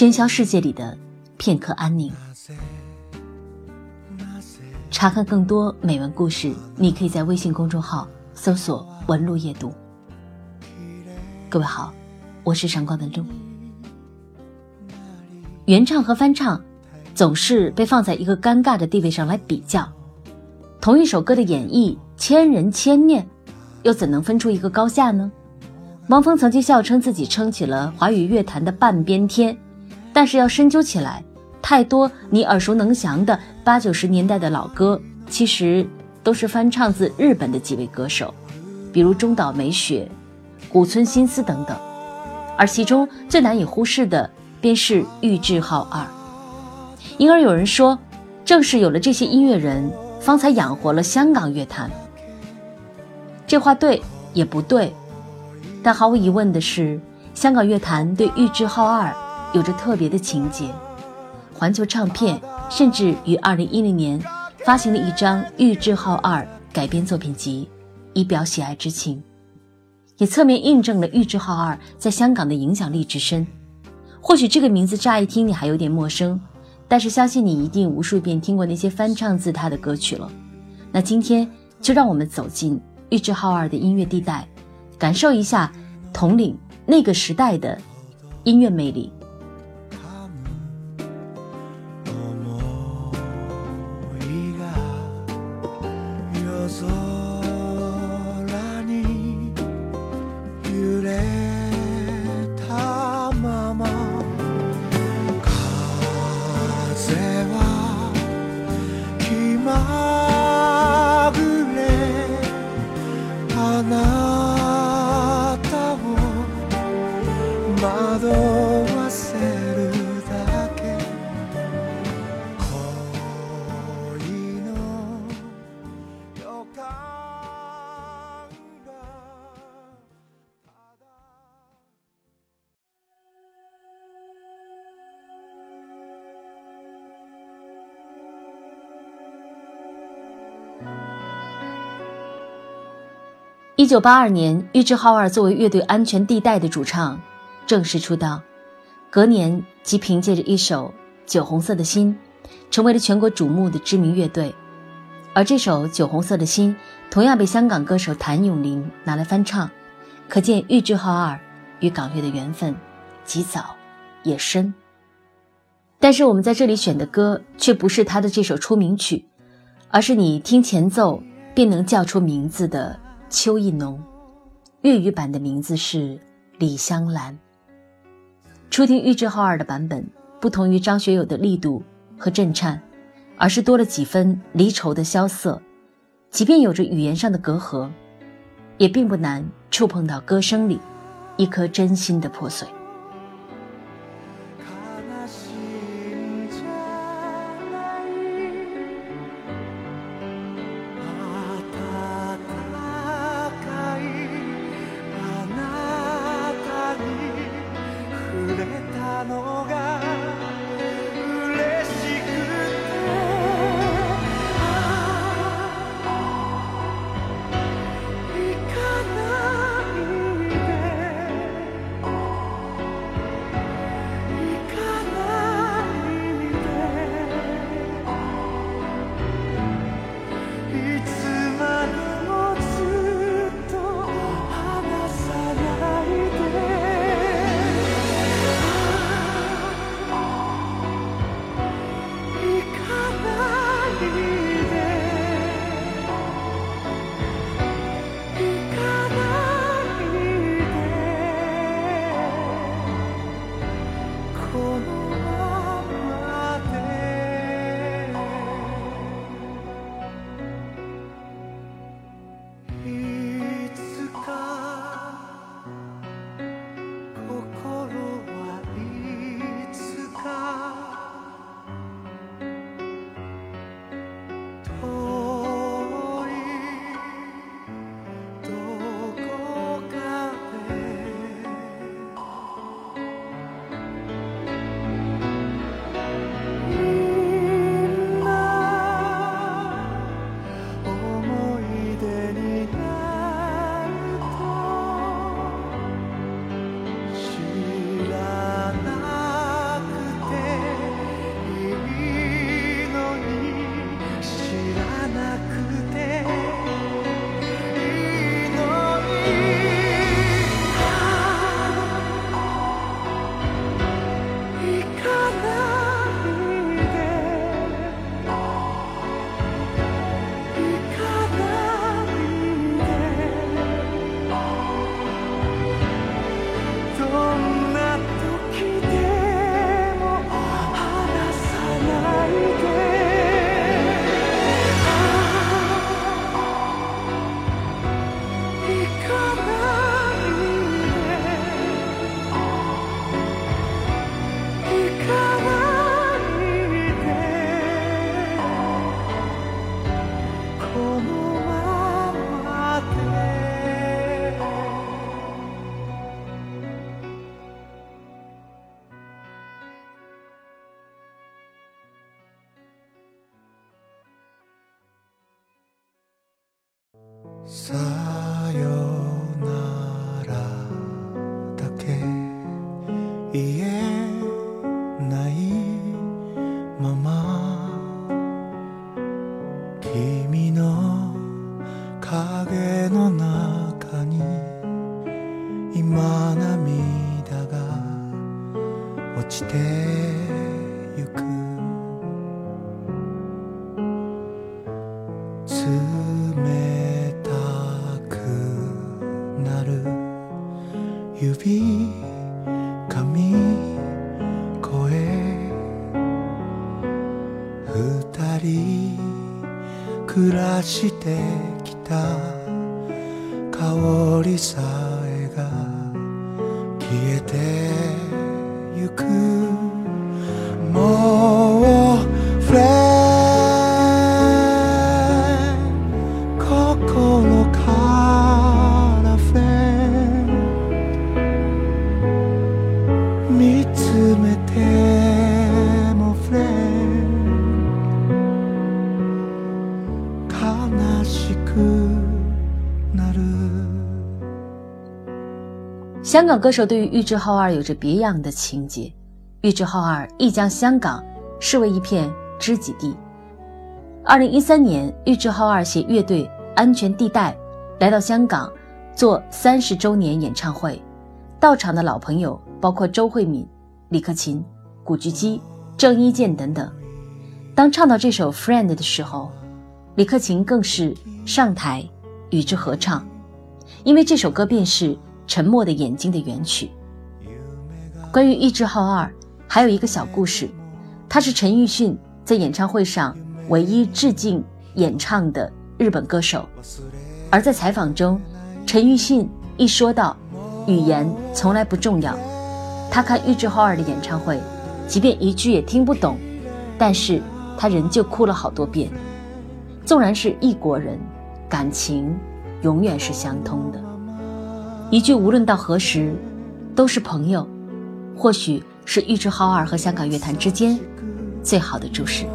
喧嚣世界里的片刻安宁。查看更多美文故事，你可以在微信公众号搜索“文路夜读”。各位好，我是闪光的路。原唱和翻唱总是被放在一个尴尬的地位上来比较，同一首歌的演绎千人千面，又怎能分出一个高下呢？汪峰曾经笑称自己撑起了华语乐坛的半边天，但是要深究起来。太多你耳熟能详的八九十年代的老歌，其实都是翻唱自日本的几位歌手，比如中岛美雪、古村新司等等。而其中最难以忽视的，便是玉置浩二。因而有人说，正是有了这些音乐人，方才养活了香港乐坛。这话对也不对，但毫无疑问的是，香港乐坛对玉置浩二有着特别的情节。环球唱片甚至于2010年发行了一张《玉置浩二》改编作品集，以表喜爱之情，也侧面印证了玉置浩二在香港的影响力之深。或许这个名字乍一听你还有点陌生，但是相信你一定无数遍听过那些翻唱自他的歌曲了。那今天就让我们走进玉置浩二的音乐地带，感受一下统领那个时代的音乐魅力。一九八二年，玉置浩二作为乐队安全地带的主唱正式出道，隔年即凭借着一首《酒红色的心》，成为了全国瞩目的知名乐队。而这首《酒红色的心》同样被香港歌手谭咏麟拿来翻唱，可见玉置浩二与港乐的缘分极早也深。但是我们在这里选的歌却不是他的这首出名曲，而是你听前奏便能叫出名字的。秋意浓，粤语版的名字是《李香兰》。初听玉置浩二的版本，不同于张学友的力度和震颤，而是多了几分离愁的萧瑟。即便有着语言上的隔阂，也并不难触碰到歌声里一颗真心的破碎。洒指髪声二人暮らしてきた香りさえが消えてゆく。もう香港歌手对于玉置浩二有着别样的情结。玉置浩二亦将香港视为一片知己地。二零一三年，玉置浩二携乐队安全地带来到香港做三十周年演唱会，到场的老朋友包括周慧敏、李克勤、古巨基、郑伊健等等。当唱到这首《Friend》的时候，李克勤更是上台与之合唱，因为这首歌便是《沉默的眼睛》的原曲。关于玉置浩二，还有一个小故事，他是陈奕迅在演唱会上唯一致敬演唱的日本歌手。而在采访中，陈奕迅一说到语言从来不重要，他看玉置浩二的演唱会，即便一句也听不懂，但是他仍旧哭了好多遍。纵然是异国人，感情永远是相通的。一句无论到何时，都是朋友，或许是玉置浩二和香港乐坛之间最好的注释。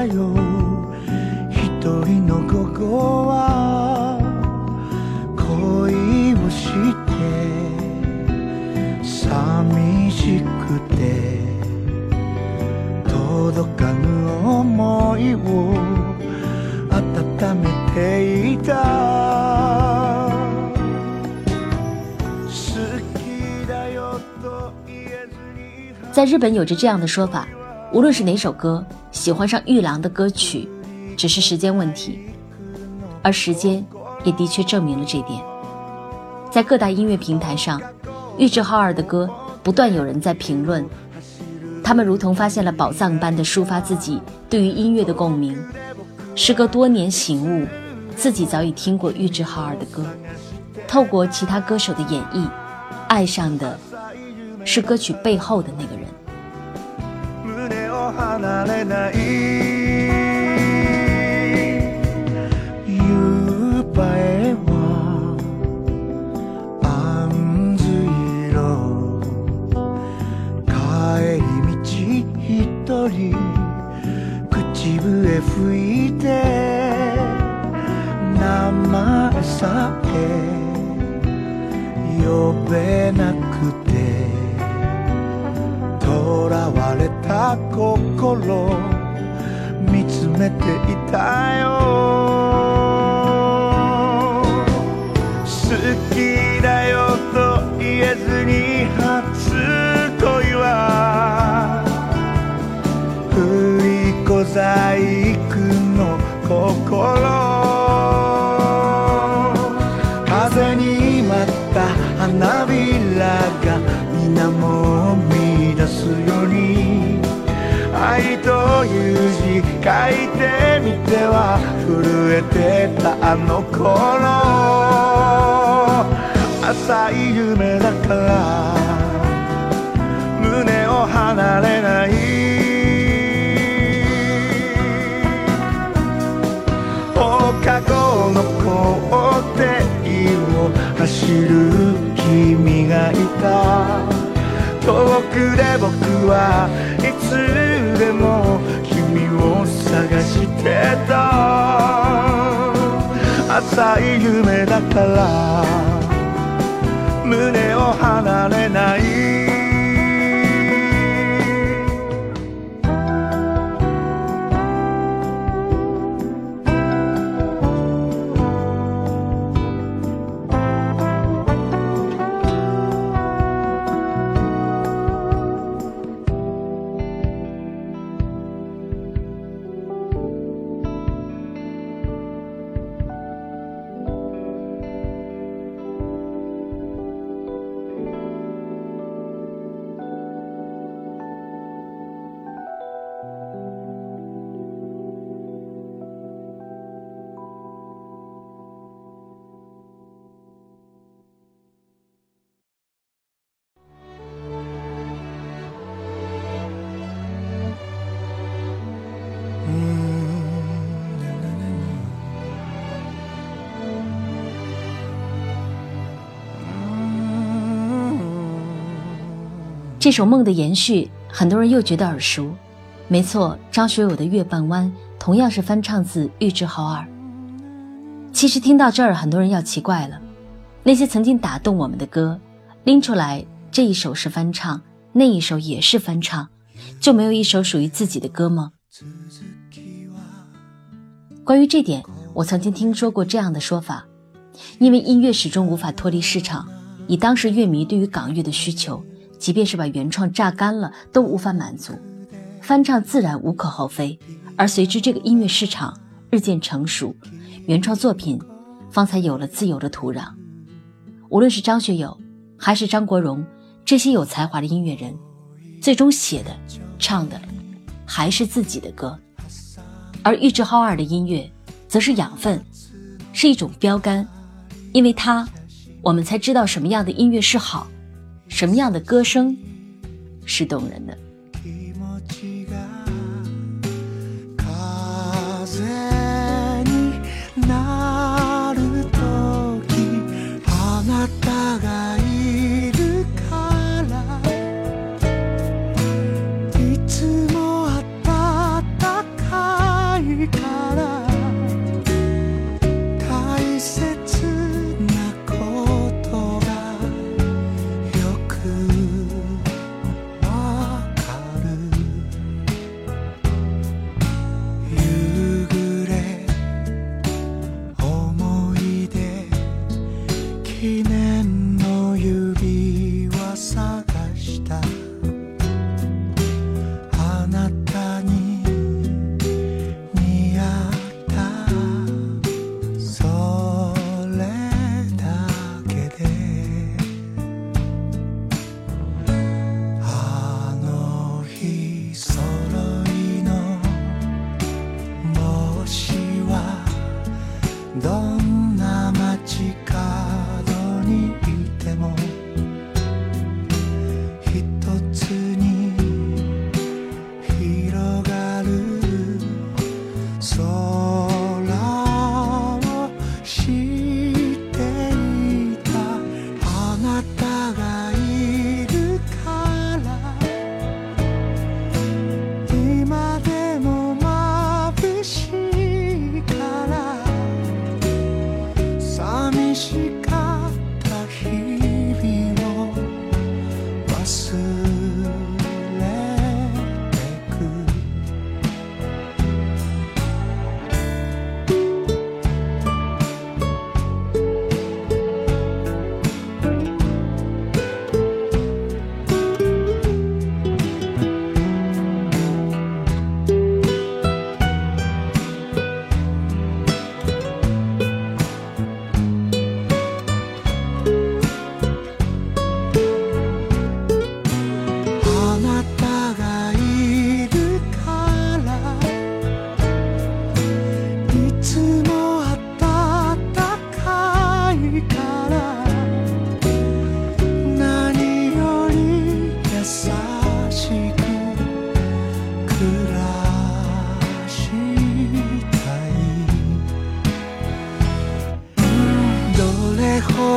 せたよ一人の午後は恋をして寂しくて届かぬ想いを温めていた好きだよと言えずに在日本有着这样的说法：无论是哪首歌， 喜欢上玉郎的歌曲，只是时间问题。而时间也的确证明了这点。在各大音乐平台上，玉置浩二的歌不断有人在评论，他们如同发现了宝藏般的抒发自己对于音乐的共鸣。时隔多年醒悟，自己早已听过玉置浩二的歌，透过其他歌手的演绎，爱上的是歌曲背后的那个人。離れない振り小細工の心。風に舞った花びらが水面を乱すように。愛という字書いてみては震えてたあの頃。浅い夢だから胸を離れない。知る君がいた。遠くで僕はいつでも君を探してた。浅い夢だから胸を離れない。这首《梦的延续》，很多人又觉得耳熟。没错，张学友的《月半弯》同样是翻唱自玉置浩二。其实听到这儿，很多人要奇怪了：那些曾经打动我们的歌，拎出来，这一首是翻唱，那一首也是翻唱，就没有一首属于自己的歌吗？关于这点，我曾经听说过这样的说法：因为音乐始终无法脱离市场，以当时乐迷对于港乐的需求。即便是把原创榨干了，都无法满足，翻唱自然无可厚非。而随之这个音乐市场日渐成熟，原创作品方才有了自由的土壤。无论是张学友还是张国荣这些有才华的音乐人，最终写的、唱的还是自己的歌。而玉置浩二的音乐，则是养分，是一种标杆，因为它，我们才知道什么样的音乐是好。什么样的歌声是动人的？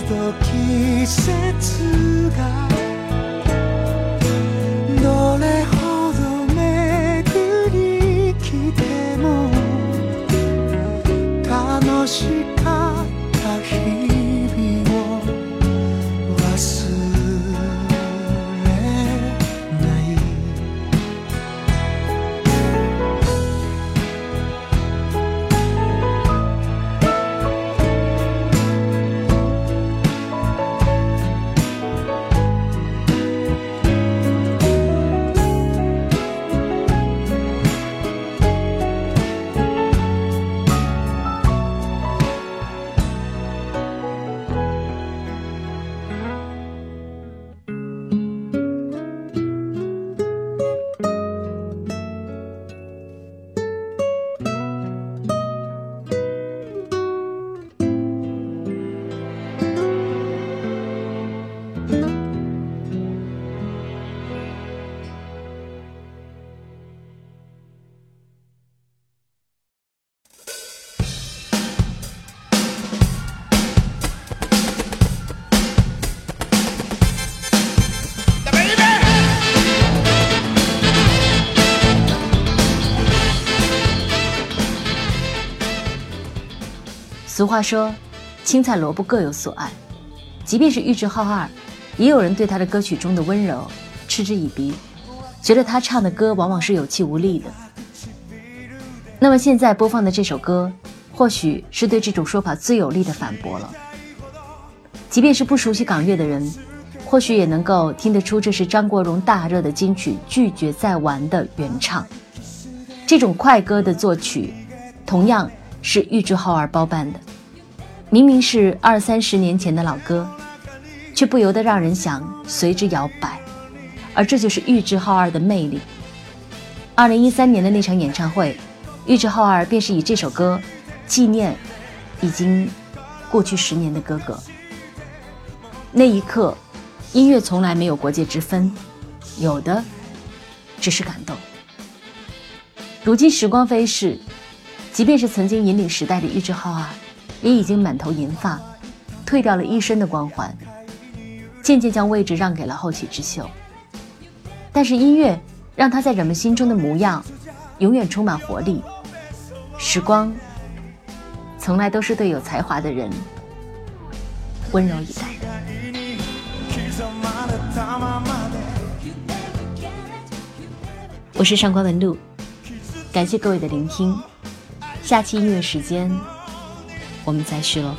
ど季節が」俗话说，青菜萝卜各有所爱。即便是玉置浩二，也有人对他的歌曲中的温柔嗤之以鼻，觉得他唱的歌往往是有气无力的。那么现在播放的这首歌，或许是对这种说法最有力的反驳了。即便是不熟悉港乐的人，或许也能够听得出这是张国荣大热的金曲《拒绝再玩》的原唱。这种快歌的作曲，同样是玉置浩二包办的。明明是二三十年前的老歌，却不由得让人想随之摇摆，而这就是玉置浩二的魅力。二零一三年的那场演唱会，玉置浩二便是以这首歌纪念已经过去十年的哥哥。那一刻，音乐从来没有国界之分，有的只是感动。如今时光飞逝，即便是曾经引领时代的玉置浩二。也已经满头银发，褪掉了一身的光环，渐渐将位置让给了后起之秀。但是音乐让他在人们心中的模样，永远充满活力。时光，从来都是对有才华的人温柔以待。我是上官文露，感谢各位的聆听。下期音乐时间。我们再续喽。